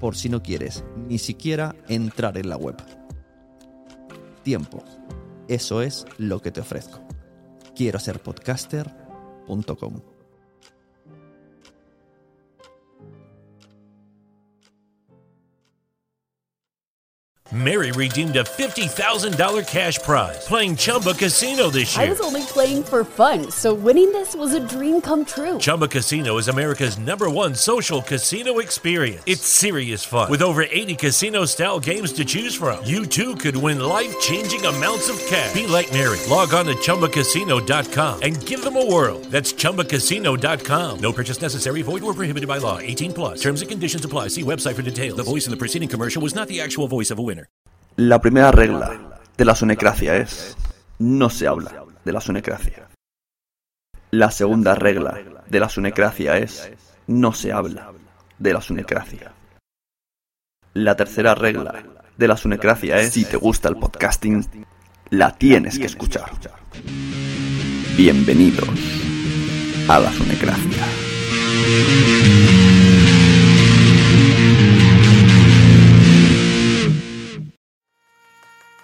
por si no quieres ni siquiera entrar en la web. Tiempo. Eso es lo que te ofrezco. Quiero ser podcaster.com. Mary redeemed a $50,000 cash prize playing Chumba Casino this I year. was only playing for fun, so winning this was a dream come true. Chumba Casino is America's number one social casino experience. It's serious fun. With over 80 casino style games to choose from, you too could win life changing amounts of cash. Be like Mary. Log on to chumbacasino.com and give them a whirl. That's chumbacasino.com. No purchase necessary, void or prohibited by law. 18 plus. Terms and conditions apply. See website for details. The voice in the preceding commercial was not the actual voice of a winner. La primera regla de la Sunnecracia es no se habla de la sunecracia. La segunda regla de la sunecracia es no se habla de la sunecracia. La tercera regla de la sunecracia es si te gusta el podcasting, la tienes que escuchar. Bienvenidos a la sunecracia.